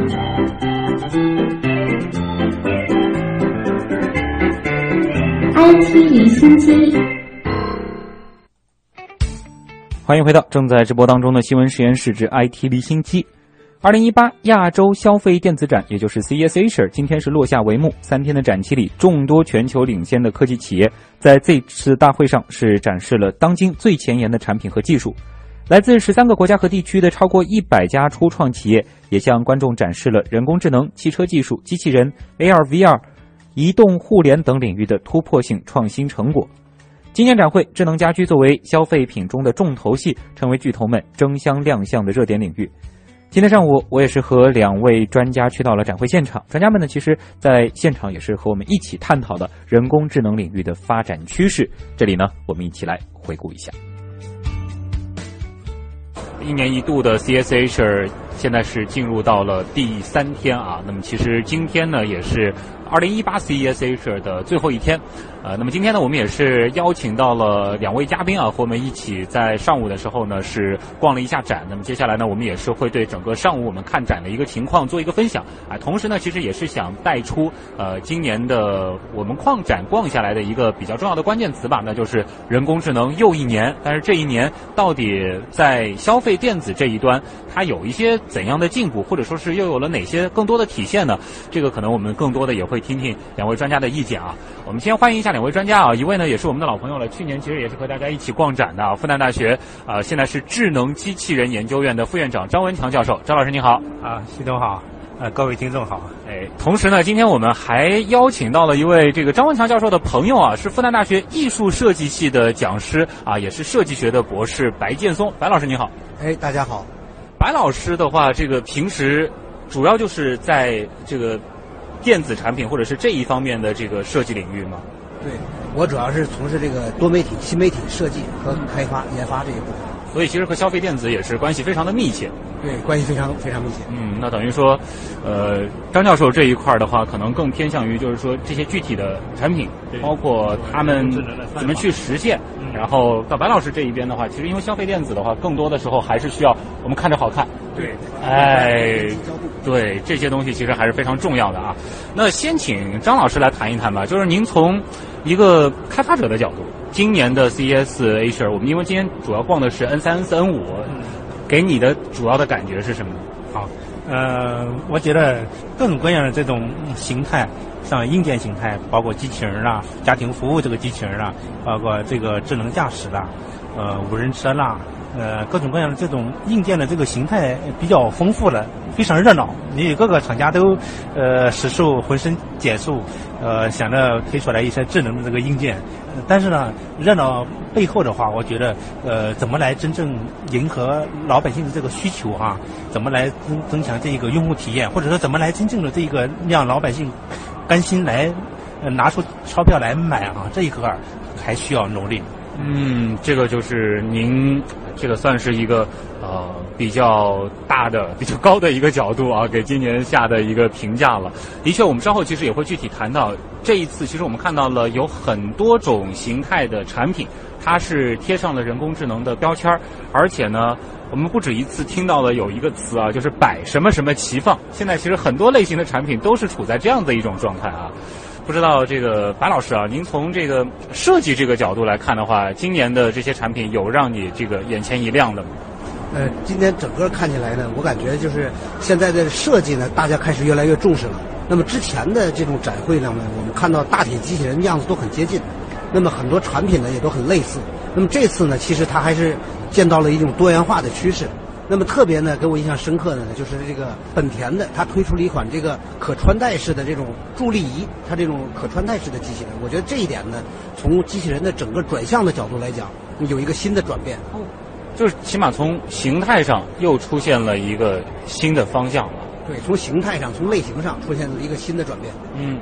IT 离心机，欢迎回到正在直播当中的新闻实验室之 IT 离心机。二零一八亚洲消费电子展，也就是 CES Asia，今天是落下帷幕。三天的展期里，众多全球领先的科技企业在这次大会上是展示了当今最前沿的产品和技术。来自十三个国家和地区的超过一百家初创企业，也向观众展示了人工智能、汽车技术、机器人、AR、VR、移动互联等领域的突破性创新成果。今年展会，智能家居作为消费品中的重头戏，成为巨头们争相亮相的热点领域。今天上午，我也是和两位专家去到了展会现场。专家们呢，其实在现场也是和我们一起探讨了人工智能领域的发展趋势。这里呢，我们一起来回顾一下。一年一度的 CSH 现在是进入到了第三天啊。那么其实今天呢，也是二零一八 CSH 的最后一天。呃，那么今天呢，我们也是邀请到了两位嘉宾啊，和我们一起在上午的时候呢是逛了一下展。那么接下来呢，我们也是会对整个上午我们看展的一个情况做一个分享啊。同时呢，其实也是想带出呃今年的我们矿展逛下来的一个比较重要的关键词吧，那就是人工智能又一年。但是这一年到底在消费电子这一端，它有一些怎样的进步，或者说是又有了哪些更多的体现呢？这个可能我们更多的也会听听两位专家的意见啊。我们先欢迎一下。两位专家啊，一位呢也是我们的老朋友了，去年其实也是和大家一起逛展的，啊复旦大学啊，现在是智能机器人研究院的副院长张文强教授。张老师您好，啊，徐总好，呃，各位听众好，哎，同时呢，今天我们还邀请到了一位这个张文强教授的朋友啊，是复旦大学艺术设计系的讲师啊，也是设计学的博士白建松，白老师你好，哎，大家好，白老师的话，这个平时主要就是在这个电子产品或者是这一方面的这个设计领域吗？对，我主要是从事这个多媒体、新媒体设计和开发、研发这一部分，所以其实和消费电子也是关系非常的密切。对，关系非常非常密切。嗯，那等于说，呃，张教授这一块的话，可能更偏向于就是说这些具体的产品，包括他们怎么去实现。然后到白老师这一边的话，其实因为消费电子的话，更多的时候还是需要我们看着好看。对，哎，对，这些东西其实还是非常重要的啊。那先请张老师来谈一谈吧，就是您从一个开发者的角度，今年的 CES Asia，我们因为今天主要逛的是 N 三、N 四、N 五，给你的主要的感觉是什么？好，呃，我觉得各种各样的这种形态，像硬件形态，包括机器人啊、家庭服务这个机器人啊，包括这个智能驾驶啦，呃，无人车啦。呃，各种各样的这种硬件的这个形态比较丰富了，非常热闹。你各个厂家都呃使出浑身解数，呃想着推出来一些智能的这个硬件。但是呢，热闹背后的话，我觉得呃怎么来真正迎合老百姓的这个需求啊？怎么来增增强这一个用户体验，或者说怎么来真正的这一个让老百姓甘心来拿出钞票来买啊？这一块还需要努力。嗯，这个就是您这个算是一个呃比较大的、比较高的一个角度啊，给今年下的一个评价了。的确，我们稍后其实也会具体谈到这一次，其实我们看到了有很多种形态的产品，它是贴上了人工智能的标签儿，而且呢，我们不止一次听到了有一个词啊，就是摆什么什么齐放。现在其实很多类型的产品都是处在这样的一种状态啊。不知道这个白老师啊，您从这个设计这个角度来看的话，今年的这些产品有让你这个眼前一亮的吗？呃，今天整个看起来呢，我感觉就是现在的设计呢，大家开始越来越重视了。那么之前的这种展会上呢，我们看到大体机器人样子都很接近，那么很多产品呢也都很类似。那么这次呢，其实它还是见到了一种多元化的趋势。那么特别呢，给我印象深刻的呢，就是这个本田的，它推出了一款这个可穿戴式的这种助力仪，它这种可穿戴式的机器人，我觉得这一点呢，从机器人的整个转向的角度来讲，有一个新的转变。哦，就是起码从形态上又出现了一个新的方向了。对，从形态上、从类型上出现了一个新的转变。嗯。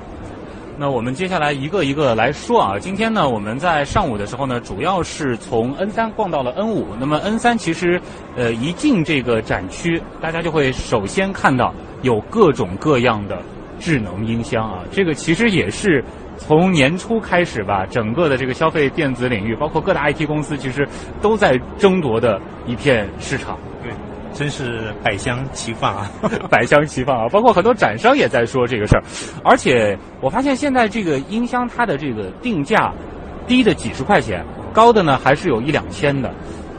那我们接下来一个一个来说啊。今天呢，我们在上午的时候呢，主要是从 N 三逛到了 N 五。那么 N 三其实，呃，一进这个展区，大家就会首先看到有各种各样的智能音箱啊。这个其实也是从年初开始吧，整个的这个消费电子领域，包括各大 IT 公司，其实都在争夺的一片市场。对，真是百香齐放啊，百香齐放啊！包括很多展商也在说这个事儿，而且我发现现在这个音箱它的这个定价，低的几十块钱，高的呢还是有一两千的。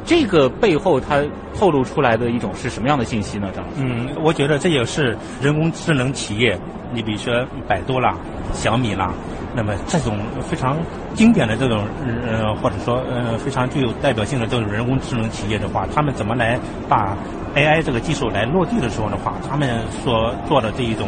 这个背后它透露出来的一种是什么样的信息呢？张老师？嗯，我觉得这也是人工智能企业，你比如说百度啦、小米啦，那么这种非常经典的这种呃，或者说呃非常具有代表性的这种人工智能企业的话，他们怎么来把 AI 这个技术来落地的时候的话，他们所做的这一种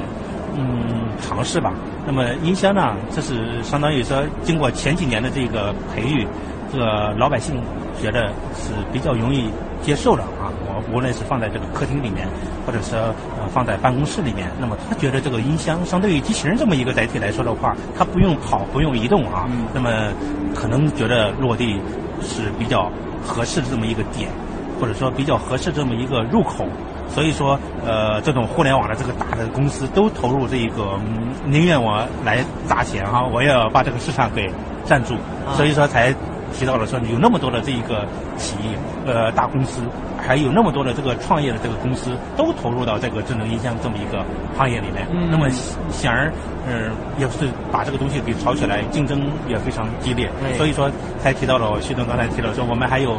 嗯尝试吧。那么音箱呢，这是相当于说经过前几年的这个培育，这个老百姓。觉得是比较容易接受的啊！我无论是放在这个客厅里面，或者说呃放在办公室里面，那么他觉得这个音箱相对于机器人这么一个载体来说的话，它不用跑，不用移动啊，那么可能觉得落地是比较合适的这么一个点，或者说比较合适这么一个入口。所以说，呃，这种互联网的这个大的公司都投入这一个，宁愿我来砸钱哈，我也要把这个市场给占住，所以说才。提到了说有那么多的这一个企业，呃，大公司，还有那么多的这个创业的这个公司，都投入到这个智能音箱这么一个行业里面。那么显然，嗯，也是把这个东西给炒起来，竞争也非常激烈。所以说，才提到了徐总刚才提到说，我们还有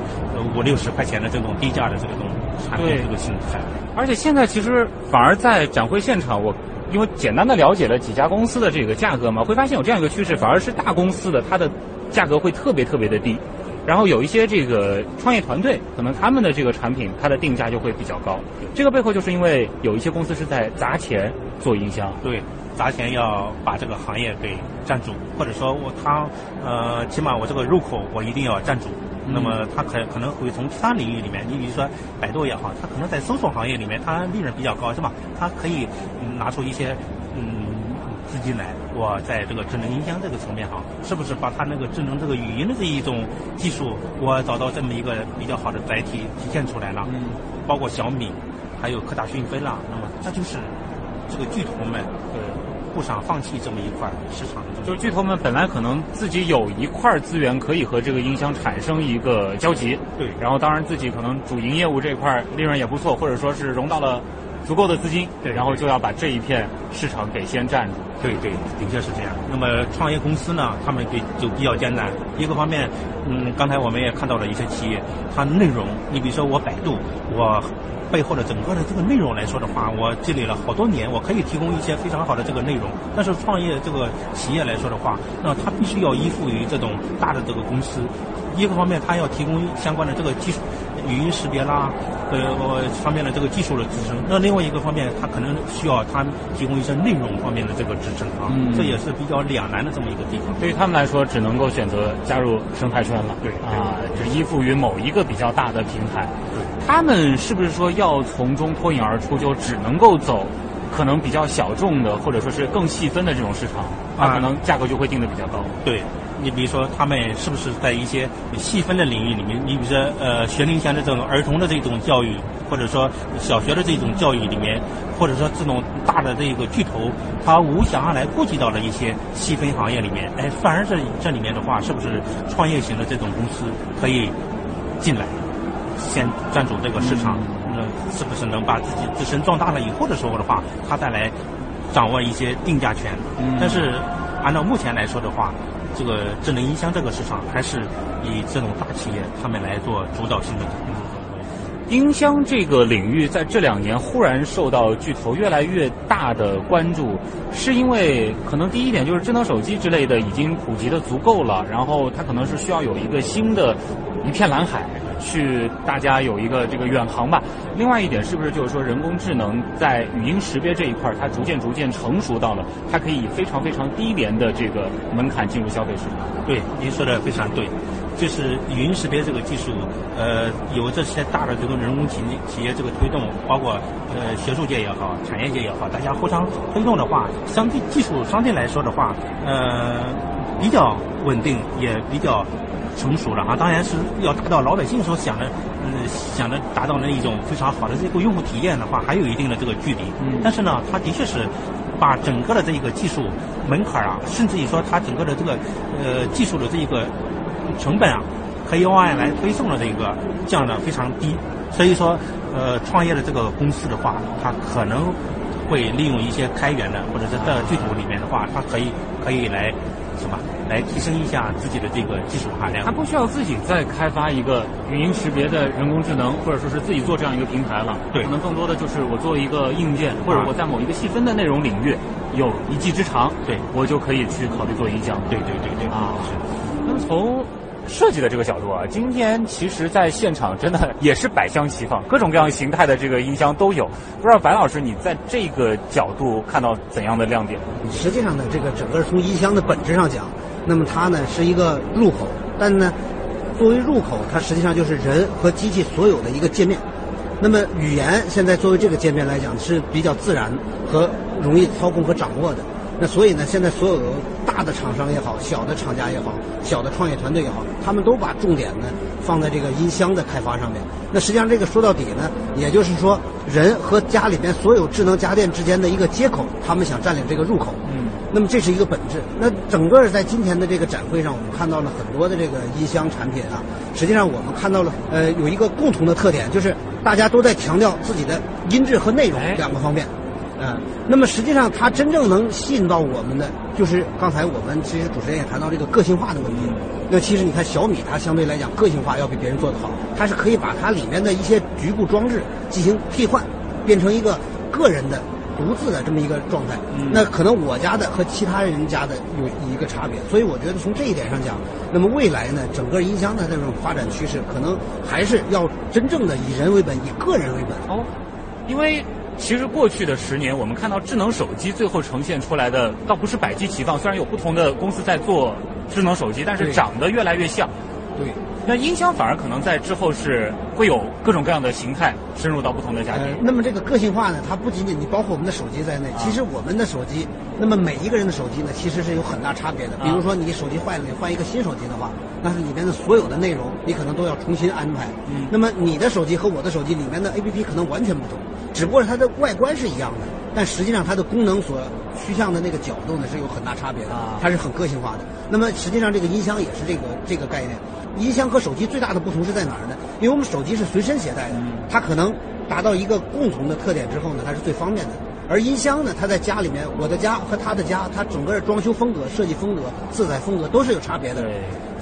五六十块钱的这种低价的这种产品这个形态。而且现在其实反而在展会现场，我因为简单的了解了几家公司的这个价格嘛，会发现有这样一个趋势，反而是大公司的它的。价格会特别特别的低，然后有一些这个创业团队，可能他们的这个产品它的定价就会比较高。这个背后就是因为有一些公司是在砸钱做营销，对，砸钱要把这个行业给占住，或者说我他呃，起码我这个入口我一定要占住。那么他可可能会从其他领域里面，你比如说百度也好，他可能在搜索行业里面，它利润比较高，是吧？它可以拿出一些嗯。资金来，我在这个智能音箱这个层面哈，是不是把它那个智能这个语音的这一种技术，我找到这么一个比较好的载体体现出来了？嗯，包括小米，还有科大讯飞啦，那么这就是这个巨头们对不想放弃这么一块市场。就是巨头们本来可能自己有一块资源可以和这个音箱产生一个交集，对，然后当然自己可能主营业务这块利润也不错，或者说是融到了。足够的资金，对，然后就要把这一片市场给先占住。对对，的确是这样。那么创业公司呢，他们给就比较艰难。一个方面，嗯，刚才我们也看到了一些企业，它内容，你比如说我百度，我背后的整个的这个内容来说的话，我积累了好多年，我可以提供一些非常好的这个内容。但是创业这个企业来说的话，那它必须要依附于这种大的这个公司。一个方面，它要提供相关的这个技术。语音识别啦，呃，方面的这个技术的支撑。那另外一个方面，它可能需要它提供一些内容方面的这个支撑啊，这也是比较两难的这么一个地方。对于他们来说，只能够选择加入生态圈了。对啊，就依附于某一个比较大的平台。对他们是不是说要从中脱颖而出，就只能够走可能比较小众的，或者说是更细分的这种市场？啊，可能价格就会定的比较高。对。你比如说，他们是不是在一些细分的领域里面？你比如说，呃，学龄前的这种儿童的这种教育，或者说小学的这种教育里面，或者说这种大的这个巨头，他无暇来顾及到了一些细分行业里面。哎，反而这这里面的话，是不是创业型的这种公司可以进来，先占住这个市场？那是不是能把自己自身壮大了以后的时候的话，他再来掌握一些定价权？但是按照目前来说的话。这个智能音箱这个市场还是以这种大企业他们来做主导性的。音箱这个领域在这两年忽然受到巨头越来越大的关注，是因为可能第一点就是智能手机之类的已经普及的足够了，然后它可能是需要有一个新的一片蓝海。去大家有一个这个远航吧。另外一点是不是就是说人工智能在语音识别这一块，它逐渐逐渐成熟到了，它可以以非常非常低廉的这个门槛进入消费市场。对，您说的非常对，就是语音识别这个技术，呃，有这些大的这个人工企企业这个推动，包括呃学术界也好，产业界也好，大家互相推动的话，相对技术相对来说的话，呃，比较稳定，也比较。成熟了啊，当然是要达到老百姓所想的，嗯，想的达到那一种非常好的这个用户体验的话，还有一定的这个距离。嗯。但是呢，它的确是把整个的这一个技术门槛啊，甚至于说它整个的这个呃技术的这一个成本啊，可以往外来推送的这个降的非常低。所以说，呃创业的这个公司的话，它可能会利用一些开源的或者是在剧组里面的话，它可以可以来什么来提升一下自己的这个技术含量。它不需要自己再开发一个语音识别的人工智能，或者说是自己做这样一个平台了。对可能更多的就是我做一个硬件，或者我在某一个细分的内容领域有一技之长，对我就可以去考虑做音箱了。对对对对啊是。那么从设计的这个角度啊，今天其实在现场真的也是百香齐放，各种各样形态的这个音箱都有。不知道白老师你在这个角度看到怎样的亮点？实际上呢，这个整个从音箱的本质上讲，那么它呢是一个入口，但呢，作为入口，它实际上就是人和机器所有的一个界面。那么语言现在作为这个界面来讲是比较自然和容易操控和掌握的。那所以呢，现在所有大的厂商也好，小的厂家也好，小的创业团队也好，他们都把重点呢放在这个音箱的开发上面。那实际上这个说到底呢，也就是说人和家里面所有智能家电之间的一个接口，他们想占领这个入口。嗯。那么这是一个本质。那整个在今天的这个展会上，我们看到了很多的这个音箱产品啊。实际上我们看到了，呃，有一个共同的特点，就是大家都在强调自己的音质和内容哎两个方面。嗯，那么实际上它真正能吸引到我们的，就是刚才我们其实主持人也谈到这个个性化的问题。那其实你看小米，它相对来讲个性化要比别人做得好，它是可以把它里面的一些局部装置进行替换，变成一个个人的独自的这么一个状态。那可能我家的和其他人家的有一个差别，所以我觉得从这一点上讲，那么未来呢，整个音箱的这种发展趋势，可能还是要真正的以人为本，以个人为本。哦，因为其实过去的十年，我们看到智能手机最后呈现出来的，倒不是百机齐放，虽然有不同的公司在做智能手机，但是长得越来越像。对。那音箱反而可能在之后是会有各种各样的形态深入到不同的家庭。呃，那么这个个性化呢，它不仅仅你包括我们的手机在内，其实我们的手机，那么每一个人的手机呢，其实是有很大差别的。比如说你手机坏了，你换一个新手机的话，那是里面的所有的内容你可能都要重新安排。嗯那么你的手机和我的手机里面的 APP 可能完全不同，只不过它的外观是一样的，但实际上它的功能所趋向的那个角度呢是有很大差别的啊，它是很个性化的。那么实际上这个音箱也是这个这个概念。音箱和手机最大的不同是在哪儿呢？因为我们手机是随身携带的，它可能达到一个共同的特点之后呢，它是最方便的。而音箱呢，它在家里面，我的家和他的家，它整个装修风格、设计风格、色彩风格都是有差别的。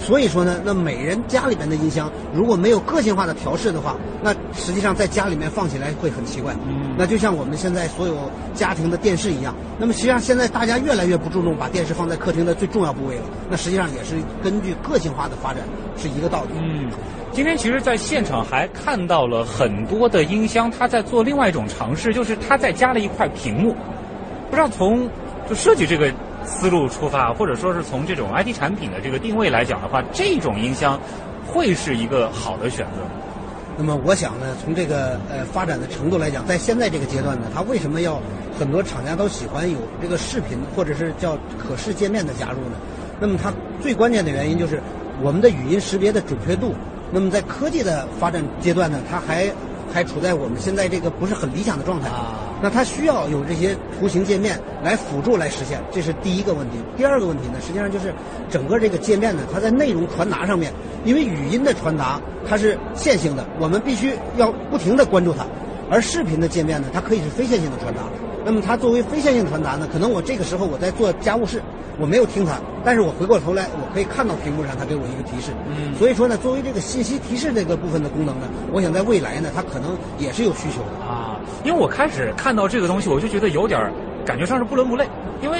对。所以说呢，那每人家里面的音箱如果没有个性化的调试的话，那实际上在家里面放起来会很奇怪。嗯那就像我们现在所有家庭的电视一样，那么实际上现在大家越来越不注重把电视放在客厅的最重要部位了。那实际上也是根据个性化的发展是一个道理。嗯，今天其实，在现场还看到了很多的音箱，它在做另外一种尝试，就是它在加了一块屏幕。不知道从就设计这个思路出发，或者说是从这种 IT 产品的这个定位来讲的话，这种音箱会是一个好的选择。那么我想呢，从这个呃发展的程度来讲，在现在这个阶段呢，它为什么要很多厂家都喜欢有这个视频或者是叫可视界面的加入呢？那么它最关键的原因就是我们的语音识别的准确度。那么在科技的发展阶段呢，它还还处在我们现在这个不是很理想的状态。啊那它需要有这些图形界面来辅助来实现，这是第一个问题。第二个问题呢，实际上就是整个这个界面呢，它在内容传达上面，因为语音的传达它是线性的，我们必须要不停地关注它，而视频的界面呢，它可以是非线性的传达。那么它作为非线性传达呢，可能我这个时候我在做家务事，我没有听它，但是我回过头来，我可以看到屏幕上它给我一个提示。嗯所以说呢，作为这个信息提示这个部分的功能呢，我想在未来呢，它可能也是有需求的。啊，因为我开始看到这个东西，我就觉得有点儿感觉上是不伦不类，因为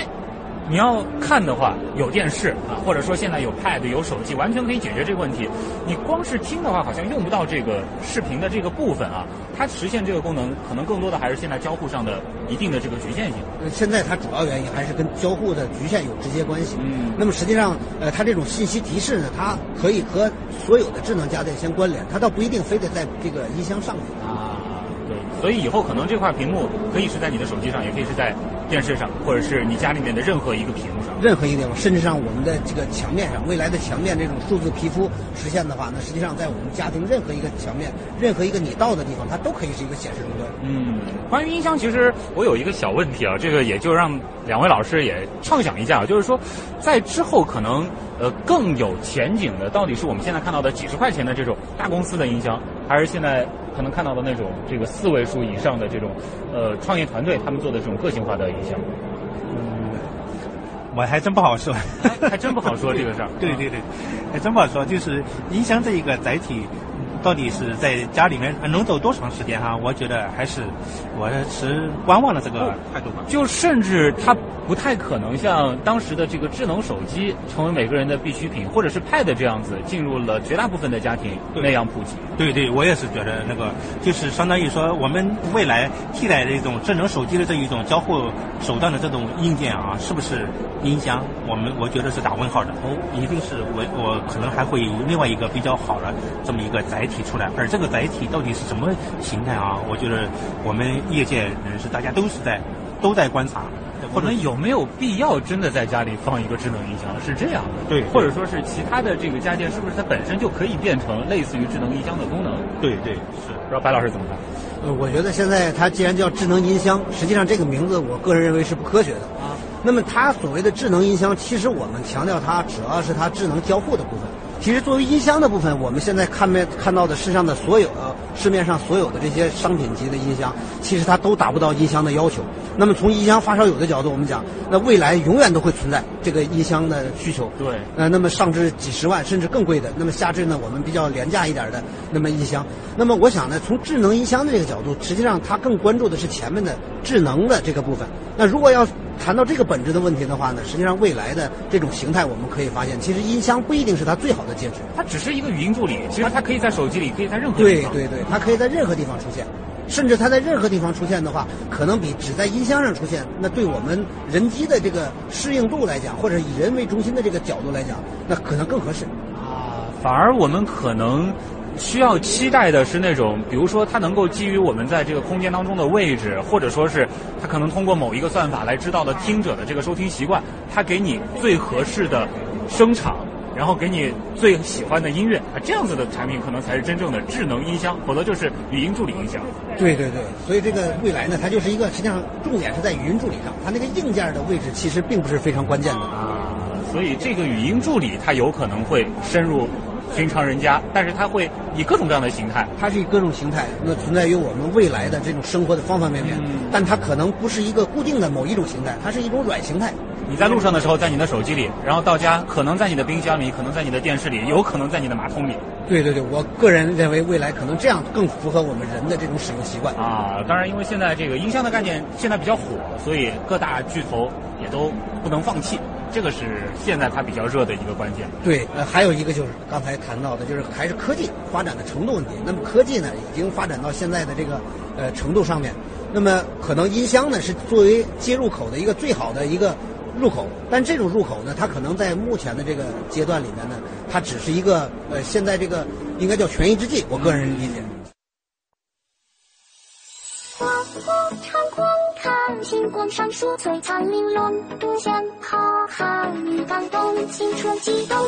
你要看的话，有电视啊，或者说现在有 Pad 有手机，完全可以解决这个问题。你光是听的话，好像用不到这个视频的这个部分啊。它实现这个功能，可能更多的还是现在交互上的一定的这个局限性。呃现在它主要原因还是跟交互的局限有直接关系。嗯那么实际上，呃，它这种信息提示呢，它可以和所有的智能家电相关联，它倒不一定非得在这个音箱上面。啊，对，所以以后可能这块屏幕可以是在你的手机上，也可以是在电视上，或者是你家里面的任何一个屏幕上。任何一个地方，甚至上我们的这个墙面上，未来的墙面这种数字皮肤实现的话，那实际上在我们家庭任何一个墙面，任何一个你到的地方，它都可以是一个显示终端。嗯，关于音箱，其实我有一个小问题啊，这个也就让两位老师也畅想一下，就是说，在之后可能呃更有前景的，到底是我们现在看到的几十块钱的这种大公司的音箱，还是现在可能看到的那种这个四位数以上的这种呃创业团队他们做的这种个性化的音箱？嗯，我还真不好说，还真不好说这个事儿。对对对，还真不好说，就是音箱这一个载体。到底是在家里面能走多长时间哈？我觉得还是我持观望的这个态度吧。就甚至它不太可能像当时的这个智能手机成为每个人的必需品，或者是 Pad 这样子进入了绝大部分的家庭那样普及。对对，我也是觉得那个就是相当于说我们未来替代的一种智能手机的这一种交互手段的这种硬件啊，是不是音箱？我们我觉得是打问号的。哦，一定是我我可能还会另外一个比较好的这么一个载。提出来，而这个载体到底是什么形态啊？我觉得我们业界人士大家都是在都在观察。我们有没有必要真的在家里放一个智能音箱？是这样的，对，或者说是其他的这个家电，是不是它本身就可以变成类似于智能音箱的功能？对对是。不知道白老师怎么看？呃，我觉得现在它既然叫智能音箱，实际上这个名字我个人认为是不科学的啊。那么它所谓的智能音箱，其实我们强调它主要是它智能交互的部分。其实，作为音箱的部分，我们现在看面看到的世上的所有呃市面上所有的这些商品级的音箱，其实它都达不到音箱的要求。那么从音箱发烧友的角度，我们讲，那未来永远都会存在这个音箱的需求。对。呃，那么上至几十万，甚至更贵的，那么下至呢我们比较廉价一点的那么音箱。那么我想呢，从智能音箱的这个角度，实际上它更关注的是前面的智能的这个部分。那如果要谈到这个本质的问题的话呢，实际上未来的这种形态，我们可以发现，其实音箱不一定是它最好的介质，它只是一个语音助理。其实它可以在手机里，可以在任何地方。对对对，它可以在任何地方出现，甚至它在任何地方出现的话，可能比只在音箱上出现，那对我们人机的这个适应度来讲，或者以人为中心的这个角度来讲，那可能更合适。啊，反而我们可能。需要期待的是那种，比如说它能够基于我们在这个空间当中的位置，或者说是它可能通过某一个算法来知道的听者的这个收听习惯，它给你最合适的声场，然后给你最喜欢的音乐啊，这样子的产品可能才是真正的智能音箱，否则就是语音助理音箱。对对对，所以这个未来呢，它就是一个实际上重点是在语音助理上，它那个硬件的位置其实并不是非常关键的啊，所以这个语音助理它有可能会深入。寻常人家，但是它会以各种各样的形态，它是以各种形态，那存在于我们未来的这种生活的方方面面。但它可能不是一个固定的某一种形态，它是一种软形态。你在路上的时候，在你的手机里，然后到家，可能在你的冰箱里，可能在你的电视里，有可能在你的马桶里。对对对，我个人认为未来可能这样更符合我们人的这种使用习惯啊。当然，因为现在这个音箱的概念现在比较火，所以各大巨头也都不能放弃。这个是现在它比较热的一个关键。对，呃，还有一个就是刚才谈到的，就是还是科技发展的程度问题。那么科技呢，已经发展到现在的这个呃程度上面，那么可能音箱呢是作为接入口的一个最好的一个入口，但这种入口呢，它可能在目前的这个阶段里面呢，它只是一个呃现在这个应该叫权宜之计，我个人理解。星光闪烁，璀璨玲珑，独享浩瀚与感动，青春激动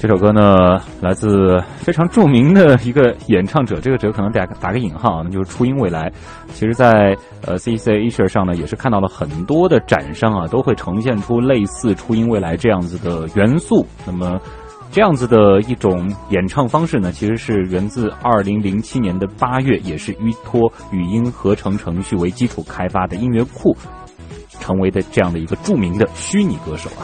这首歌呢，来自非常著名的一个演唱者，这个者可能打打个引号啊，那就是初音未来。其实，在呃 C C Asia 上呢，也是看到了很多的展商啊，都会呈现出类似初音未来这样子的元素。那么，这样子的一种演唱方式呢，其实是源自2007年的八月，也是依托语音合成程序为基础开发的音乐库，成为的这样的一个著名的虚拟歌手啊。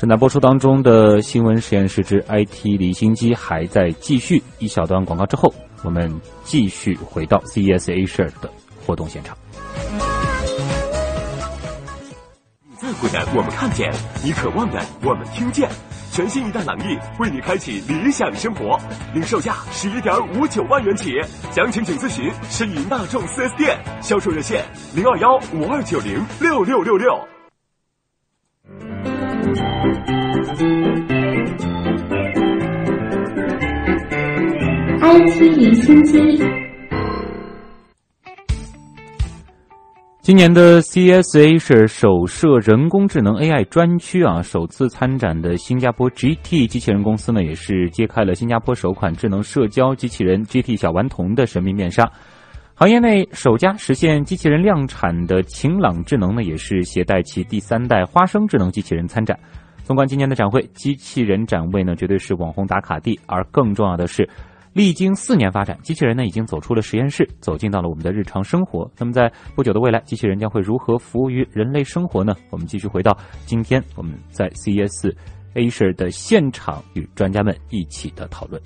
正在播出当中的新闻实验室之 IT 离心机还在继续。一小段广告之后，我们继续回到 CES Asia 的活动现场。你在乎的我们看见，你渴望的我们听见。全新一代朗逸为你开启理想生活，零售价十一点五九万元起，详情请咨询申银大众 4S 店，销售热线零二幺五二九零六六六六。iT 离心机。今年的 CSA 是首设人工智能 AI 专区啊，首次参展的新加坡 GT 机器人公司呢，也是揭开了新加坡首款智能社交机器人 GT 小顽童的神秘面纱。行业内首家实现机器人量产的晴朗智能呢，也是携带其第三代花生智能机器人参展。纵观今年的展会，机器人展位呢，绝对是网红打卡地，而更重要的是。历经四年发展，机器人呢已经走出了实验室，走进到了我们的日常生活。那么，在不久的未来，机器人将会如何服务于人类生活呢？我们继续回到今天我们在 CES Asia 的现场，与专家们一起的讨论。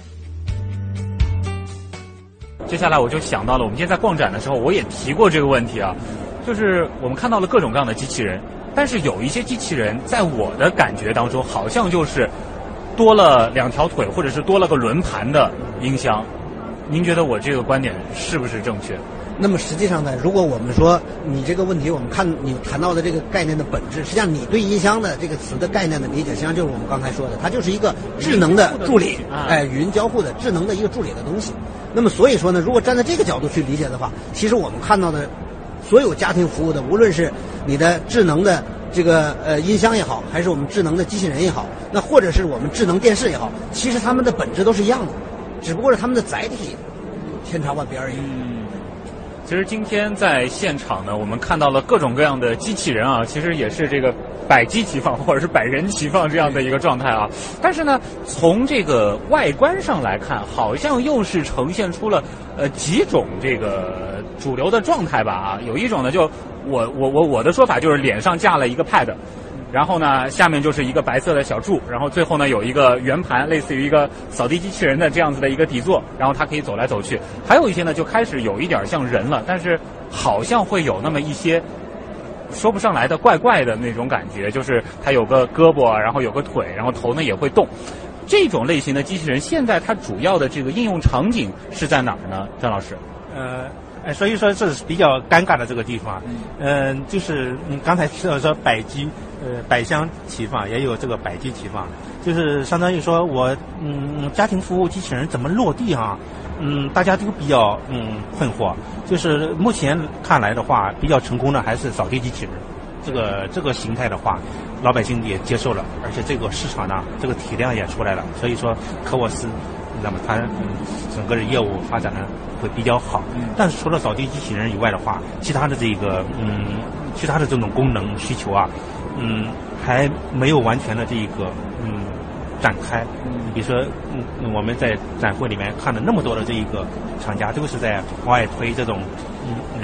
接下来，我就想到了，我们今天在逛展的时候，我也提过这个问题啊，就是我们看到了各种各样的机器人，但是有一些机器人，在我的感觉当中，好像就是。多了两条腿，或者是多了个轮盘的音箱，您觉得我这个观点是不是正确？那么实际上呢，如果我们说你这个问题，我们看你谈到的这个概念的本质，实际上你对音箱的这个词的概念的理解，实际上就是我们刚才说的，它就是一个智能的助理，哎，语音交互的智能的一个助理的东西。那么所以说呢，如果站在这个角度去理解的话，其实我们看到的所有家庭服务的，无论是你的智能的。这个呃音箱也好，还是我们智能的机器人也好，那或者是我们智能电视也好，其实它们的本质都是一样的，只不过是它们的载体千差万别而已。嗯，其实今天在现场呢，我们看到了各种各样的机器人啊，其实也是这个百机齐放或者是百人齐放这样的一个状态啊。但是呢，从这个外观上来看，好像又是呈现出了呃几种这个主流的状态吧啊，有一种呢就。我我我我的说法就是脸上架了一个 pad，然后呢下面就是一个白色的小柱，然后最后呢有一个圆盘，类似于一个扫地机器人的这样子的一个底座，然后它可以走来走去。还有一些呢就开始有一点像人了，但是好像会有那么一些说不上来的怪怪的那种感觉，就是它有个胳膊，然后有个腿，然后头呢也会动。这种类型的机器人现在它主要的这个应用场景是在哪儿呢？张老师？呃。哎，所以说这是比较尴尬的这个地方，嗯，就是你刚才说说百机，呃，百箱齐放，也有这个百机齐放，就是相当于说我，嗯，家庭服务机器人怎么落地哈，嗯，大家都比较嗯困惑，就是目前看来的话，比较成功的还是扫地机器人，这个这个形态的话，老百姓也接受了，而且这个市场呢，这个体量也出来了，所以说科沃斯。那么它整个的业务发展呢会比较好，但是除了扫地机器人以外的话，其他的这个嗯，其他的这种功能需求啊，嗯，还没有完全的这一个嗯展开。比如说，嗯，我们在展会里面看了那么多的这一个厂家，都是在往外推这种。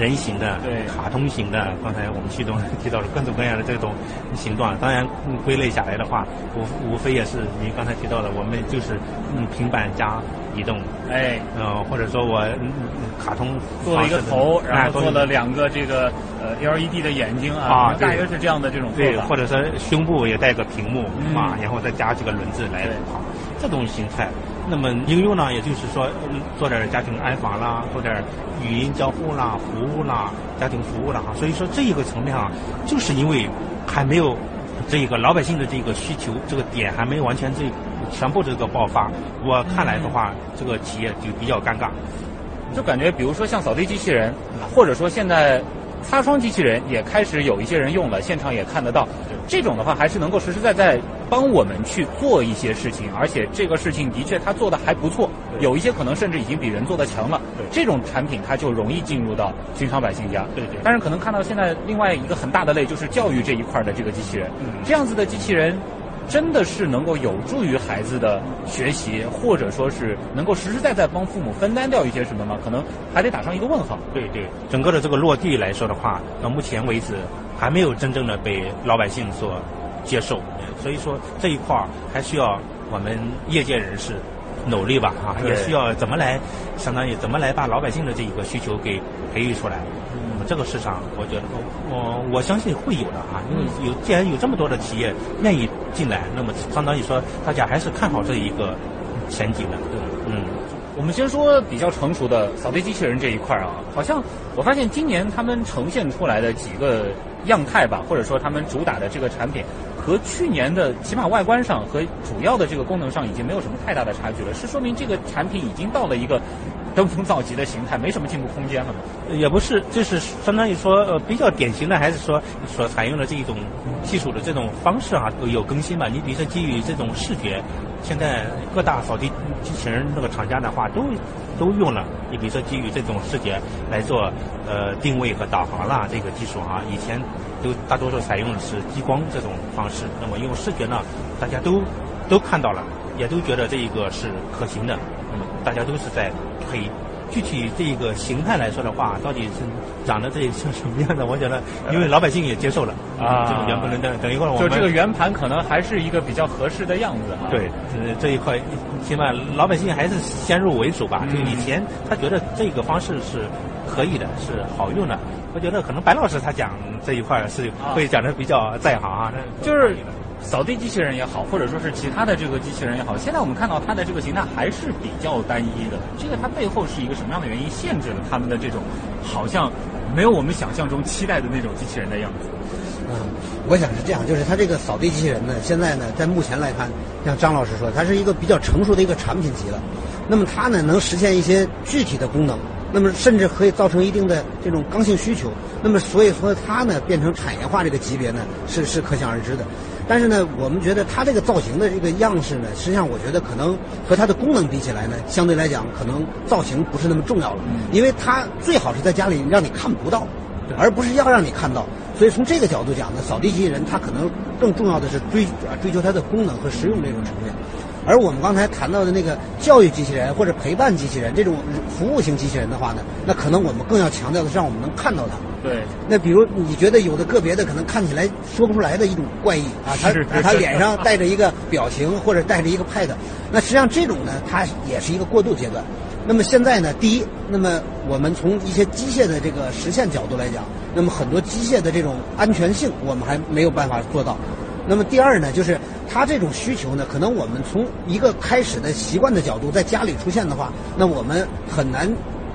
人形的、对卡通型的，刚才我们徐总 提到了各种各样的这种形状。当然，归类下来的话，无无非也是您刚才提到的，我们就是嗯平板加移动，哎，嗯，或者说我嗯卡通做了一个头，然后做了两个这个呃 LED 的眼睛啊，大约是这样的这种对，或者说胸部也带个屏幕啊，然后再加几个轮子来跑，这种形态。那么应用呢，也就是说，做点家庭安防啦，做点语音交互啦、服务啦、家庭服务啦哈。所以说这一个层面啊，就是因为还没有这个老百姓的这个需求这个点还没有完全这全部这个爆发。我看来的话，这个企业就比较尴尬，就感觉比如说像扫地机器人，或者说现在。擦窗机器人也开始有一些人用了，现场也看得到。这种的话，还是能够实实在在帮我们去做一些事情，而且这个事情的确他做的还不错。有一些可能甚至已经比人做的强了。这种产品它就容易进入到寻常百姓家。对对。但是可能看到现在另外一个很大的类就是教育这一块的这个机器人，这样子的机器人。真的是能够有助于孩子的学习，或者说是能够实实在在帮父母分担掉一些什么吗？可能还得打上一个问号。对对，整个的这个落地来说的话，到目前为止还没有真正的被老百姓所接受，所以说这一块儿还需要我们业界人士努力吧啊，也需要怎么来，相当于怎么来把老百姓的这一个需求给培育出来。这个市场，我觉得我我相信会有的啊，因为有既然有这么多的企业愿意进来，那么相当于说大家还是看好这一个前景的。对嗯，我们先说比较成熟的扫地机器人这一块啊，好像我发现今年他们呈现出来的几个样态吧，或者说他们主打的这个产品，和去年的起码外观上和主要的这个功能上已经没有什么太大的差距了，是说明这个产品已经到了一个登峰造极的形态，没什么进步空间了吗？也不是，就是相当于说，呃，比较典型的还是说所采用的这一种技术的这种方式啊，有更新嘛。你比如说基于这种视觉，现在各大扫地机器人那个厂家的话都都用了。你比如说基于这种视觉来做呃定位和导航啦，这个技术啊，以前都大多数采用的是激光这种方式。那么用视觉呢，大家都都看到了，也都觉得这一个是可行的。那么大家都是在推。具体这个形态来说的话，到底是长得这像什么样的？我觉得，因为老百姓也接受了啊，这个圆盘等等一会儿，就这个圆盘可能还是一个比较合适的样子啊。对，呃，这一块起码老百姓还是先入为主吧。就以前他觉得这个方式是可以的，是好用的。我觉得可能白老师他讲这一块是会讲的比较在行啊，就是。扫地机器人也好，或者说是其他的这个机器人也好，现在我们看到它的这个形态还是比较单一的。这个它背后是一个什么样的原因限制了他们的这种，好像没有我们想象中期待的那种机器人的样子？嗯，我想是这样，就是它这个扫地机器人呢，现在呢，在目前来看，像张老师说，它是一个比较成熟的一个产品级了。那么它呢，能实现一些具体的功能，那么甚至可以造成一定的这种刚性需求。那么所以说它呢，变成产业化这个级别呢，是是可想而知的。但是呢，我们觉得它这个造型的这个样式呢，实际上我觉得可能和它的功能比起来呢，相对来讲可能造型不是那么重要了，因为它最好是在家里让你看不到，而不是要让你看到。所以从这个角度讲呢，扫地机器人它可能更重要的是追追求它的功能和实用这种层面。而我们刚才谈到的那个教育机器人或者陪伴机器人这种服务型机器人的话呢，那可能我们更要强调的是让我们能看到它。对。那比如你觉得有的个别的可能看起来说不出来的一种怪异啊，他他脸上带着一个表情或者带着一个 pad，那实际上这种呢，它也是一个过渡阶段。那么现在呢，第一，那么我们从一些机械的这个实现角度来讲，那么很多机械的这种安全性我们还没有办法做到。那么第二呢，就是他这种需求呢，可能我们从一个开始的习惯的角度，在家里出现的话，那我们很难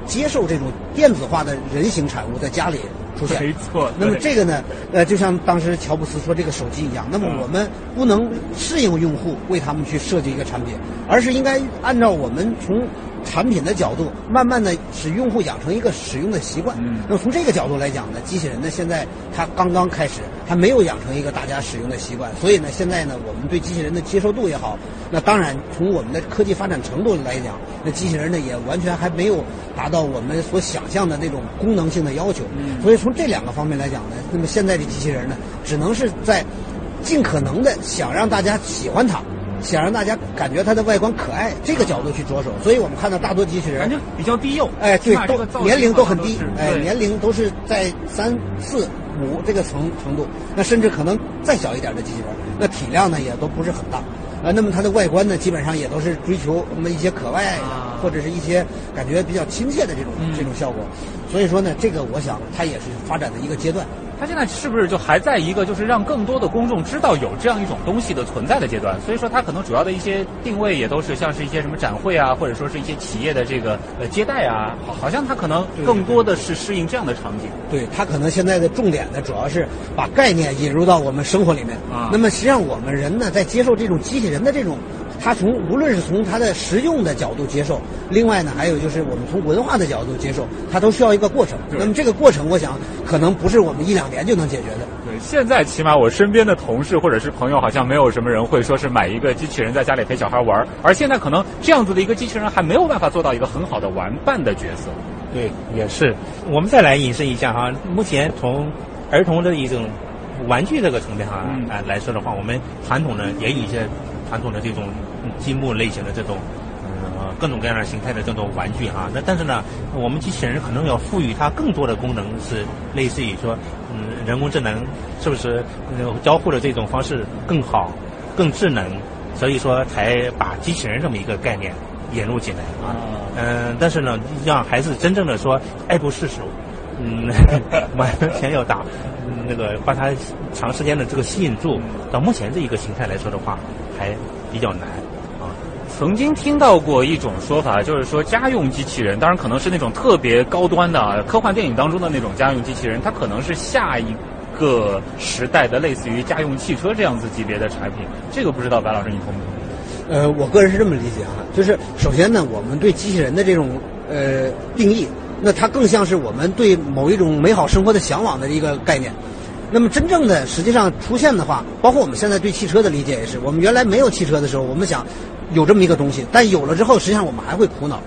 接受这种电子化的人形产物在家里出现。没错。那么这个呢，呃，就像当时乔布斯说这个手机一样，那么我们不能适应用户为他们去设计一个产品，而是应该按照我们从。产品的角度，慢慢的使用户养成一个使用的习惯。嗯，那么从这个角度来讲呢，机器人呢现在它刚刚开始，还没有养成一个大家使用的习惯。所以呢，现在呢，我们对机器人的接受度也好，那当然从我们的科技发展程度来讲，那机器人呢也完全还没有达到我们所想象的那种功能性的要求。嗯，所以从这两个方面来讲呢，那么现在的机器人呢，只能是在尽可能的想让大家喜欢它。想让大家感觉它的外观可爱，这个角度去着手，所以我们看到大多机器人感觉比较低幼，哎，对，都年龄都很低，哎，年龄都是在三四五这个层程度，那甚至可能再小一点的机器人，那体量呢也都不是很大，啊，那么它的外观呢基本上也都是追求那么一些可爱或者是一些感觉比较亲切的这种这种效果，所以说呢，这个我想它也是发展的一个阶段。它现在是不是就还在一个就是让更多的公众知道有这样一种东西的存在的阶段？所以说它可能主要的一些定位也都是像是一些什么展会啊，或者说是一些企业的这个呃接待啊，好好像它可能更多的是适应这样的场景。对它可能现在的重点呢，主要是把概念引入到我们生活里面。啊，那么实际上我们人呢，在接受这种机器人的这种。它从无论是从它的实用的角度接受，另外呢，还有就是我们从文化的角度接受，它都需要一个过程。那么这个过程，我想可能不是我们一两年就能解决的。对，现在起码我身边的同事或者是朋友，好像没有什么人会说是买一个机器人在家里陪小孩玩。而现在可能这样子的一个机器人还没有办法做到一个很好的玩伴的角色。对，也是。我们再来引申一下哈，目前从儿童的一种玩具这个层面哈啊来说的话，我们传统的也有一些。传统的这种积木类型的这种，呃，各种各样的形态的这种玩具哈，那但是呢，我们机器人可能要赋予它更多的功能，是类似于说，嗯，人工智能是不是交互的这种方式更好、更智能？所以说才把机器人这么一个概念引入进来啊。嗯，但是呢，让孩子真正的说爱不释手，嗯，完全要打。那个把它长时间的这个吸引住，到目前这一个形态来说的话，还比较难啊。曾经听到过一种说法，就是说家用机器人，当然可能是那种特别高端的科幻电影当中的那种家用机器人，它可能是下一个时代的类似于家用汽车这样子级别的产品。这个不知道白老师你同不同意？呃，我个人是这么理解啊，就是首先呢，我们对机器人的这种呃定义，那它更像是我们对某一种美好生活的向往的一个概念。那么真正的实际上出现的话，包括我们现在对汽车的理解也是，我们原来没有汽车的时候，我们想有这么一个东西，但有了之后，实际上我们还会苦恼。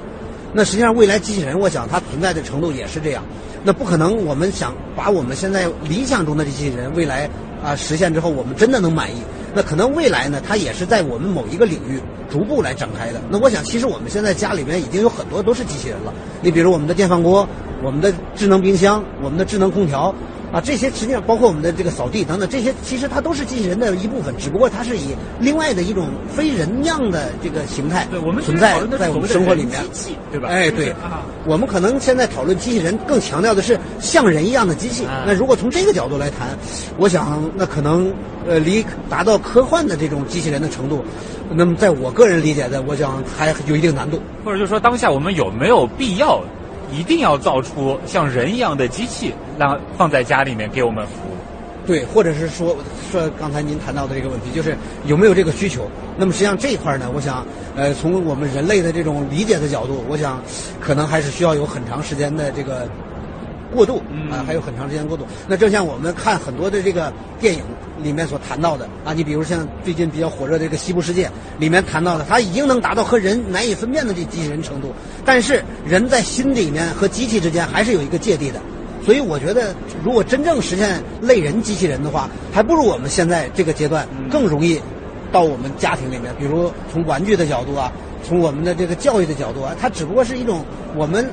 那实际上未来机器人，我想它存在的程度也是这样。那不可能，我们想把我们现在理想中的机器人未来啊实现之后，我们真的能满意。那可能未来呢，它也是在我们某一个领域逐步来展开的。那我想，其实我们现在家里面已经有很多都是机器人了。你比如我们的电饭锅、我们的智能冰箱、我们的智能空调。啊，这些实际上包括我们的这个扫地等等，这些其实它都是机器人的一部分，只不过它是以另外的一种非人样的这个形态存在在我们生活里面，对吧？哎，对，我们可能现在讨论机器人，更强调的是像人一样的机器。那如果从这个角度来谈，我想那可能呃离达到科幻的这种机器人的程度，那么在我个人理解的，我想还有一定难度。或者就是说，当下我们有没有必要？一定要造出像人一样的机器，让放在家里面给我们服务。对，或者是说说刚才您谈到的这个问题，就是有没有这个需求？那么实际上这一块呢，我想，呃，从我们人类的这种理解的角度，我想，可能还是需要有很长时间的这个。过渡啊，还有很长时间过渡。那正像我们看很多的这个电影里面所谈到的啊，你比如像最近比较火热的这个《西部世界》里面谈到的，它已经能达到和人难以分辨的这机器人程度。但是人在心里面和机器之间还是有一个芥蒂的。所以我觉得，如果真正实现类人机器人的话，还不如我们现在这个阶段更容易到我们家庭里面。比如从玩具的角度啊，从我们的这个教育的角度啊，它只不过是一种我们。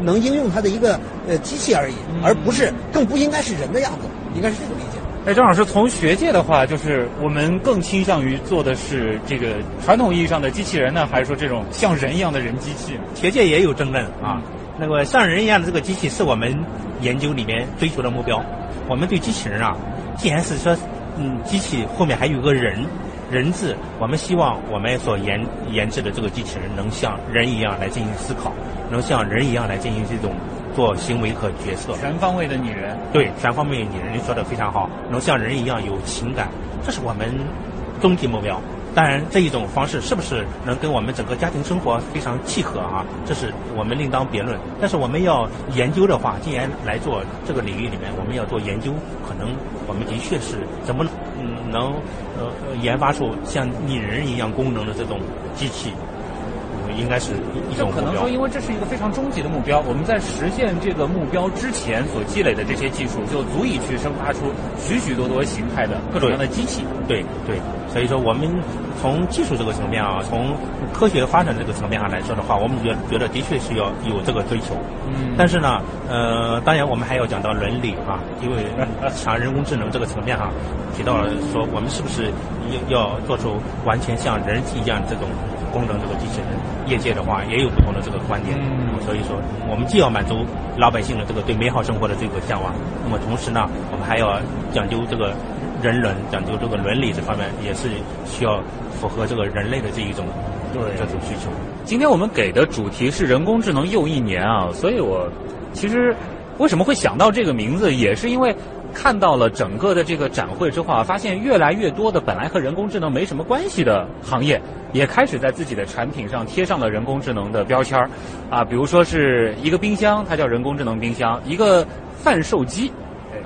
能应用它的一个呃机器而已，而不是更不应该是人的样子，应该是这个理解。哎，张老师，从学界的话，就是我们更倾向于做的是这个传统意义上的机器人呢，还是说这种像人一样的人机器？学界也有争论啊。那个像人一样的这个机器是我们研究里面追求的目标。我们对机器人啊，既然是说嗯机器后面还有个人。人质，我们希望我们所研研制的这个机器人能像人一样来进行思考，能像人一样来进行这种做行为和决策。全方位的拟人，对，全方位拟人，你说的非常好，能像人一样有情感，这是我们终极目标。当然，这一种方式是不是能跟我们整个家庭生活非常契合啊？这是我们另当别论。但是我们要研究的话，既然来做这个领域里面，我们要做研究，可能我们的确是怎么能呃研发出像拟人一样功能的这种机器。应该是一种可能说，因为这是一个非常终极的目标。我们在实现这个目标之前所积累的这些技术，就足以去生发出许许多多形态的各种各样的机器。对对，所以说我们从技术这个层面啊，从科学发展这个层面上来说的话，我们觉觉得的确是要有这个追求。嗯。但是呢，呃，当然我们还要讲到伦理啊，因为像人工智能这个层面上提到了说，我们是不是要要做出完全像人一样这种。功能这个机器人，业界的话也有不同的这个观点，所以说我们既要满足老百姓的这个对美好生活的这个向往，那么同时呢，我们还要讲究这个人伦，讲究这个伦理这方面，也是需要符合这个人类的这一种对这种需求。今天我们给的主题是人工智能又一年啊，所以我其实为什么会想到这个名字，也是因为。看到了整个的这个展会之后啊，发现越来越多的本来和人工智能没什么关系的行业，也开始在自己的产品上贴上了人工智能的标签儿，啊，比如说是一个冰箱，它叫人工智能冰箱；一个贩售机。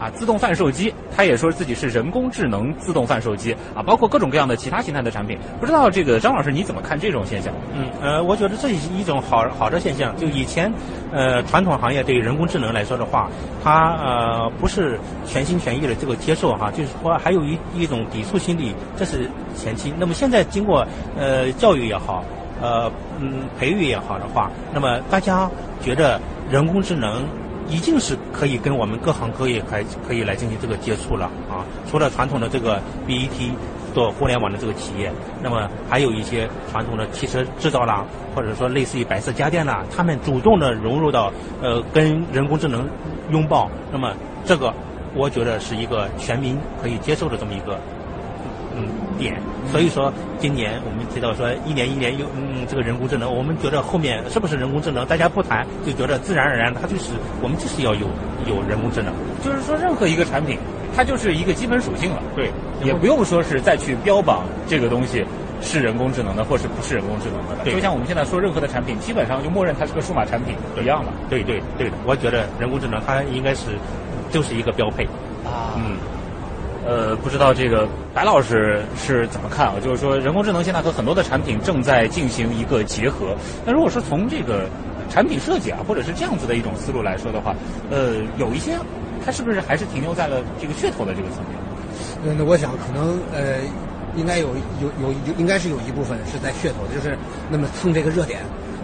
啊，自动贩售机，他也说自己是人工智能自动贩售机啊，包括各种各样的其他形态的产品。不知道这个张老师你怎么看这种现象？嗯，呃，我觉得这是一种好好的现象。就以前，呃，传统行业对于人工智能来说的话，它呃不是全心全意的这个接受哈，就是说还有一一种抵触心理，这是前期。那么现在经过呃教育也好，呃嗯培育也好的话，那么大家觉得人工智能。已经是可以跟我们各行各业还可以来进行这个接触了啊！除了传统的这个 BET 做互联网的这个企业，那么还有一些传统的汽车制造啦，或者说类似于白色家电啦，他们主动的融入到呃跟人工智能拥抱，那么这个我觉得是一个全民可以接受的这么一个。嗯，点，所以说今年我们提到说一年一年有嗯这个人工智能，我们觉得后面是不是人工智能，大家不谈就觉得自然而然，它就是我们就是要有有人工智能。就是说任何一个产品，它就是一个基本属性了。对，也不用说是再去标榜这个东西是人工智能的，或是不是人工智能的。对就像我们现在说任何的产品，基本上就默认它是个数码产品一样了。对对对的，我觉得人工智能它应该是就是一个标配。啊嗯，呃，不知道这个白老师是怎么看啊？就是说，人工智能现在和很多的产品正在进行一个结合。那如果说从这个产品设计啊，或者是这样子的一种思路来说的话，呃，有一些它是不是还是停留在了这个噱头的这个层面？嗯，那我想可能呃，应该有有有有，应该是有一部分是在噱头，就是那么蹭这个热点。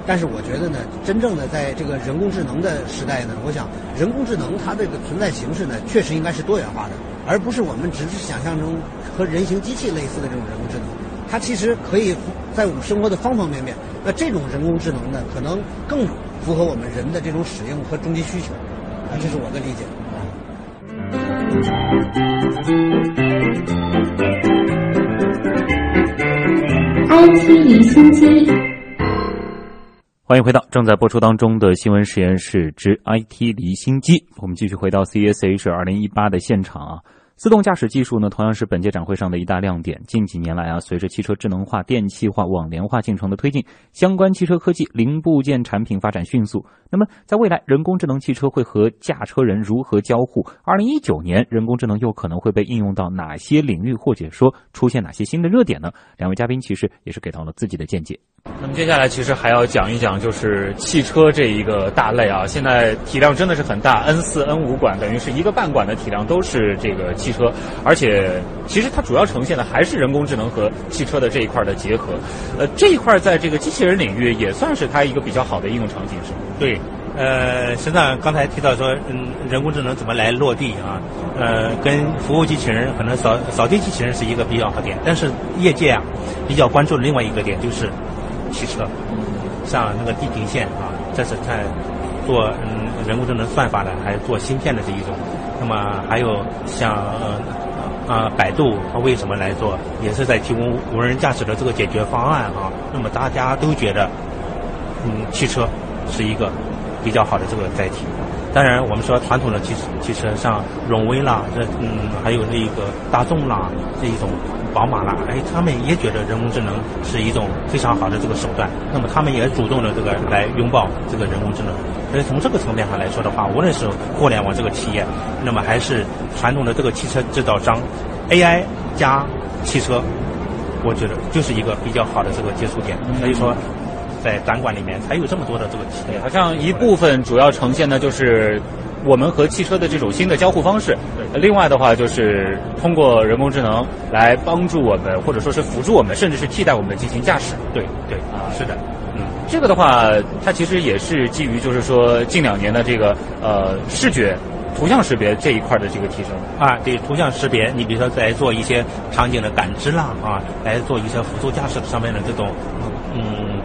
但是我觉得呢，真正的在这个人工智能的时代呢，我想人工智能它这个存在形式呢，确实应该是多元化的，而不是我们只是想象中和人形机器类似的这种人工智能。它其实可以在我们生活的方方面面。那这种人工智能呢，可能更符合我们人的这种使用和终极需求。啊，这是我的理解。IT 离心机。欢迎回到正在播出当中的新闻实验室之 IT 离心机。我们继续回到 CES 二零一八的现场啊。自动驾驶技术呢，同样是本届展会上的一大亮点。近几年来啊，随着汽车智能化、电气化、网联化进程的推进，相关汽车科技零部件产品发展迅速。那么，在未来，人工智能汽车会和驾车人如何交互？二零一九年，人工智能又可能会被应用到哪些领域，或者说出现哪些新的热点呢？两位嘉宾其实也是给到了自己的见解。那么接下来其实还要讲一讲，就是汽车这一个大类啊，现在体量真的是很大，N 四、N 五馆等于是一个半馆的体量都是这个汽车，而且其实它主要呈现的还是人工智能和汽车的这一块的结合。呃，这一块在这个机器人领域也算是它一个比较好的应用场景，是？对，呃，实际上刚才提到说，嗯，人工智能怎么来落地啊？呃，跟服务机器人可能扫扫地机器人是一个比较好点，但是业界啊比较关注的另外一个点就是汽车，像那个地平线啊，这是在做嗯人工智能算法的，还是做芯片的这一种。那么还有像呃啊百度，它为什么来做，也是在提供无人驾驶的这个解决方案啊。那么大家都觉得，嗯，汽车是一个比较好的这个载体。当然，我们说传统的汽汽车，像荣威啦，这嗯，还有那个大众啦，这一种宝马啦，哎，他们也觉得人工智能是一种非常好的这个手段。那么他们也主动的这个来拥抱这个人工智能。所以从这个层面上来说的话，无论是互联网这个企业，那么还是传统的这个汽车制造商，AI 加汽车，我觉得就是一个比较好的这个接触点。所以说。在展馆里面才有这么多的这个体验，好像一部分主要呈现的就是我们和汽车的这种新的交互方式。另外的话，就是通过人工智能来帮助我们，或者说是辅助我们，甚至是替代我们进行驾驶。对对啊，是的。嗯，这个的话，它其实也是基于就是说近两年的这个呃视觉。图像识别这一块的这个提升啊，对图像识别，你比如说在做一些场景的感知啦啊，来做一些辅助驾驶上面的这种嗯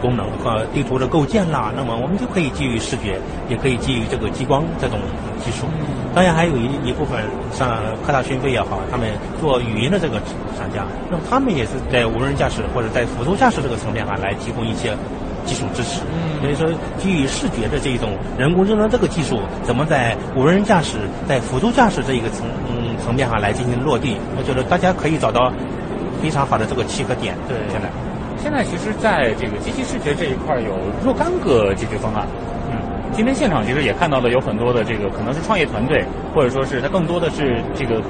功能和地图的构建啦，那么我们就可以基于视觉，也可以基于这个激光这种技术。当然还有一一部分像科大讯飞也好，他们做语音的这个厂家，那么他们也是在无人驾驶或者在辅助驾驶这个层面上来提供一些。技术支持，所以说基于视觉的这种人工智能这个技术，怎么在无人驾驶、在辅助驾驶这一个层嗯层面上来进行落地？我觉得大家可以找到非常好的这个契合点。对，现在现在其实在这个机器视觉这一块有若干个解决方案。嗯，今天现场其实也看到了有很多的这个可能是创业团队，或者说是它更多的是这个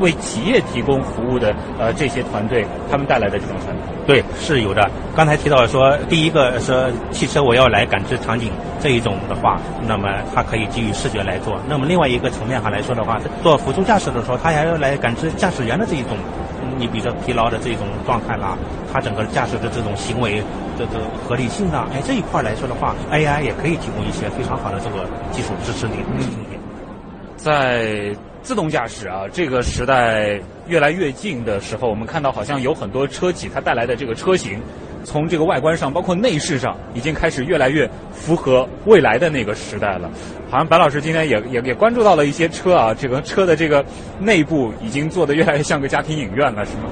为企业提供服务的呃这些团队他们带来的这种产品。对，是有的。刚才提到说，第一个说汽车我要来感知场景这一种的话，那么它可以基于视觉来做。那么另外一个层面上来说的话，做辅助驾驶的时候，它还要来感知驾驶员的这一种，你比如说疲劳的这种状态啦，它整个驾驶的这种行为的这合理性啊，哎这一块来说的话，AI 也可以提供一些非常好的这个技术支持力。在自动驾驶啊这个时代越来越近的时候，我们看到好像有很多车企它带来的这个车型，从这个外观上，包括内饰上，已经开始越来越符合未来的那个时代了。好像白老师今天也也也关注到了一些车啊，这个车的这个内部已经做的越来越像个家庭影院了，是吗？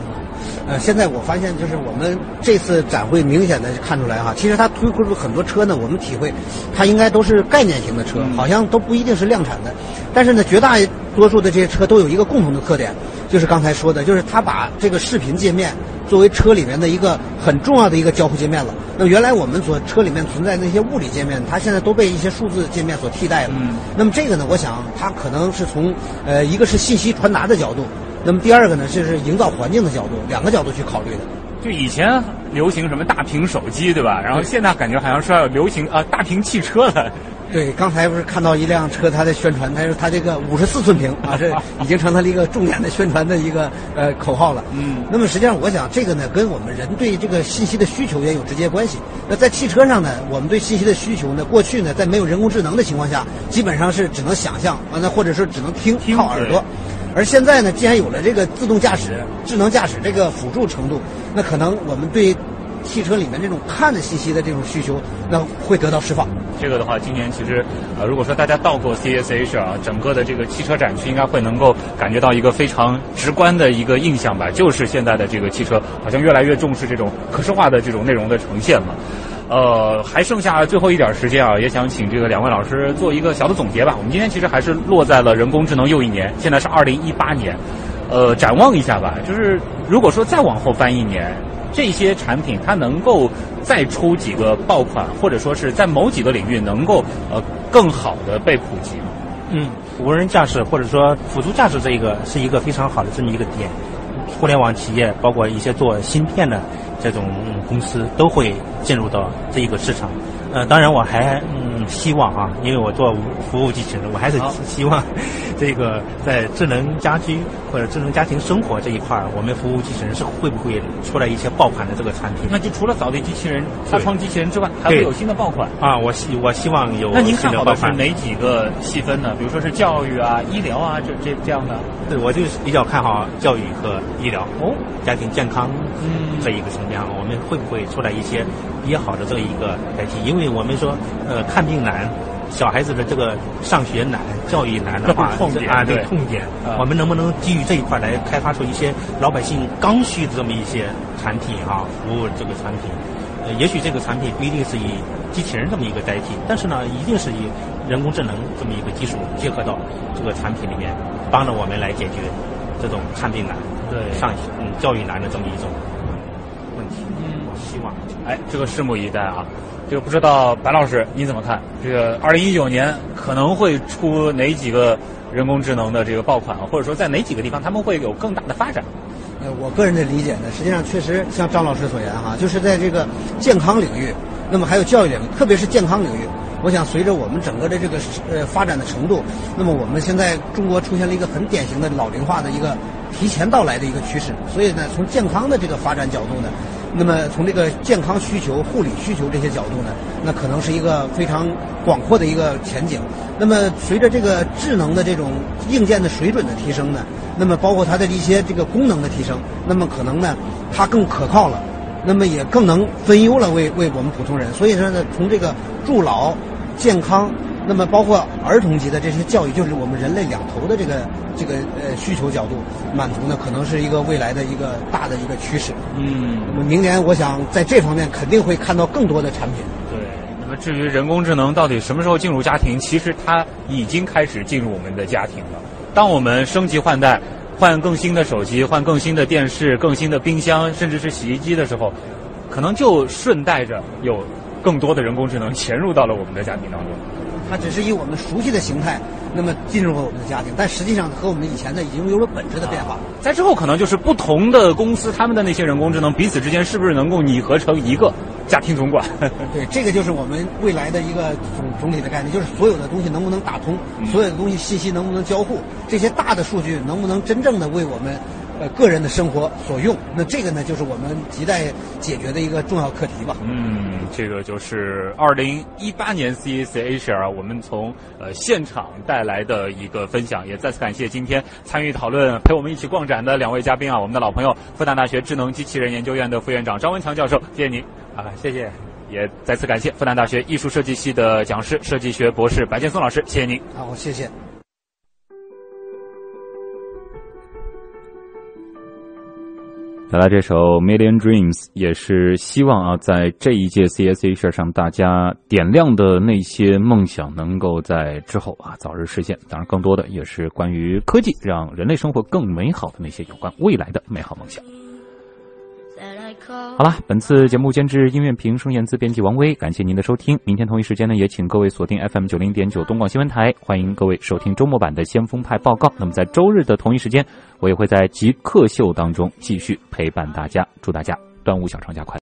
呃，现在我发现就是我们这次展会明显的看出来哈，其实它推出很多车呢，我们体会它应该都是概念型的车，好像都不一定是量产的。但是呢，绝大多数的这些车都有一个共同的特点，就是刚才说的，就是它把这个视频界面作为车里面的一个很重要的一个交互界面了。那原来我们所车里面存在那些物理界面，它现在都被一些数字界面所替代了。嗯那么这个呢，我想它可能是从呃一个是信息传达的角度，那么第二个呢就是营造环境的角度，两个角度去考虑的。就以前流行什么大屏手机，对吧？然后现在感觉好像是要流行啊大屏汽车了。对，刚才不是看到一辆车，它在宣传，它说它这个五十四寸屏 啊，这已经成它了一个重点的宣传的一个呃口号了。嗯那么实际上，我想这个呢，跟我们人对这个信息的需求也有直接关系。那在汽车上呢，我们对信息的需求呢，过去呢，在没有人工智能的情况下，基本上是只能想象完了或者说只能听听靠耳朵。而现在呢，既然有了这个自动驾驶、智能驾驶这个辅助程度，那可能我们对汽车里面这种看的信息的这种需求，那会得到释放。这个的话，今年其实呃，如果说大家到过 CSH 啊，整个的这个汽车展区应该会能够感觉到一个非常直观的一个印象吧，就是现在的这个汽车好像越来越重视这种可视化的这种内容的呈现了。呃，还剩下最后一点时间啊，也想请这个两位老师做一个小的总结吧。我们今天其实还是落在了人工智能又一年，现在是二零一八年，呃，展望一下吧，就是如果说再往后翻一年，这些产品它能够再出几个爆款，或者说是在某几个领域能够呃更好的被普及？嗯，无人驾驶或者说辅助驾驶这一个是一个非常好的这么一个点。互联网企业包括一些做芯片的这种公司都会进入到这一个市场。呃，当然我还嗯希望啊，因为我做服务机器人，我还是希望 这个在智能家居或者智能家庭生活这一块儿，我们服务机器人是会不会出来一些爆款的这个产品？那就除了扫地机器人、擦窗机器人之外，还会有新的爆款。啊，我希我希望有那您看好的是。哪几个细分呢？比如说是教育啊、医疗啊，这这这样的。对，我就是比较看好教育和医疗哦，家庭健康嗯这一个层面，我们会不会出来一些比较好的这一个代替？因为我们说，呃，看病难，小孩子的这个上学难，教育难的话，痛点啊，对对痛点啊，我们能不能基于这一块来开发出一些老百姓刚需的这么一些产品啊，服务这个产品？呃，也许这个产品不一定是以机器人这么一个代替，但是呢，一定是以人工智能这么一个技术结合到这个产品里面，帮着我们来解决这种看病难、对上学嗯教育难的这么一种问题。嗯，我希望。哎，这个拭目以待啊！这个不知道白老师你怎么看？这个二零一九年可能会出哪几个人工智能的这个爆款，或者说在哪几个地方他们会有更大的发展？呃，我个人的理解呢，实际上确实像张老师所言哈，就是在这个健康领域，那么还有教育领域，特别是健康领域，我想随着我们整个的这个呃发展的程度，那么我们现在中国出现了一个很典型的老龄化的一个提前到来的一个趋势，所以呢，从健康的这个发展角度呢，那么从这个健康需求、护理需求这些角度呢，那可能是一个非常广阔的一个前景。那么随着这个智能的这种硬件的水准的提升呢，那么包括它的一些这个功能的提升，那么可能呢，它更可靠了，那么也更能分忧了为为我们普通人。所以说呢，从这个助老、健康，那么包括儿童级的这些教育，就是我们人类两头的这个这个呃需求角度满足呢，可能是一个未来的一个大的一个趋势。嗯，那么明年我想在这方面肯定会看到更多的产品。对。那么至于人工智能到底什么时候进入家庭，其实它已经开始进入我们的家庭了。当我们升级换代，换更新的手机，换更新的电视、更新的冰箱，甚至是洗衣机的时候，可能就顺带着有更多的人工智能 潜入到了我们的家庭当中。它只是以我们熟悉的形态，那么进入了我们的家庭，但实际上和我们以前的已经有了本质的变化。在之后，可能就是不同的公司，他们的那些人工智能彼此之间是不是能够拟合成一个家庭总管？对，这个就是我们未来的一个总总体的概念，就是所有的东西能不能打通，所有的东西信息能不能交互，这些大的数据能不能真正的为我们呃个人的生活所用？那这个呢，就是我们亟待解决的一个重要课题吧。嗯，这个就是二零一八年 CES Asia 我们从呃现场带来的一个分享，也再次感谢今天参与讨论、陪我们一起逛展的两位嘉宾啊，我们的老朋友复旦大学智能机器人研究院的副院长张文强教授，谢谢您。啊，谢谢。也再次感谢复旦大学艺术设计系的讲师、设计学博士白建松老师，谢谢您。好，谢谢。带来这首《Million Dreams》，也是希望啊，在这一届 CSA 上，大家点亮的那些梦想，能够在之后啊早日实现。当然，更多的也是关于科技，让人类生活更美好的那些有关未来的美好梦想。好了，本次节目监制音乐评声言字编辑王威，感谢您的收听。明天同一时间呢，也请各位锁定 FM 九零点九东广新闻台，欢迎各位收听周末版的先锋派报告。那么在周日的同一时间，我也会在极客秀当中继续陪伴大家，祝大家端午小长假快乐。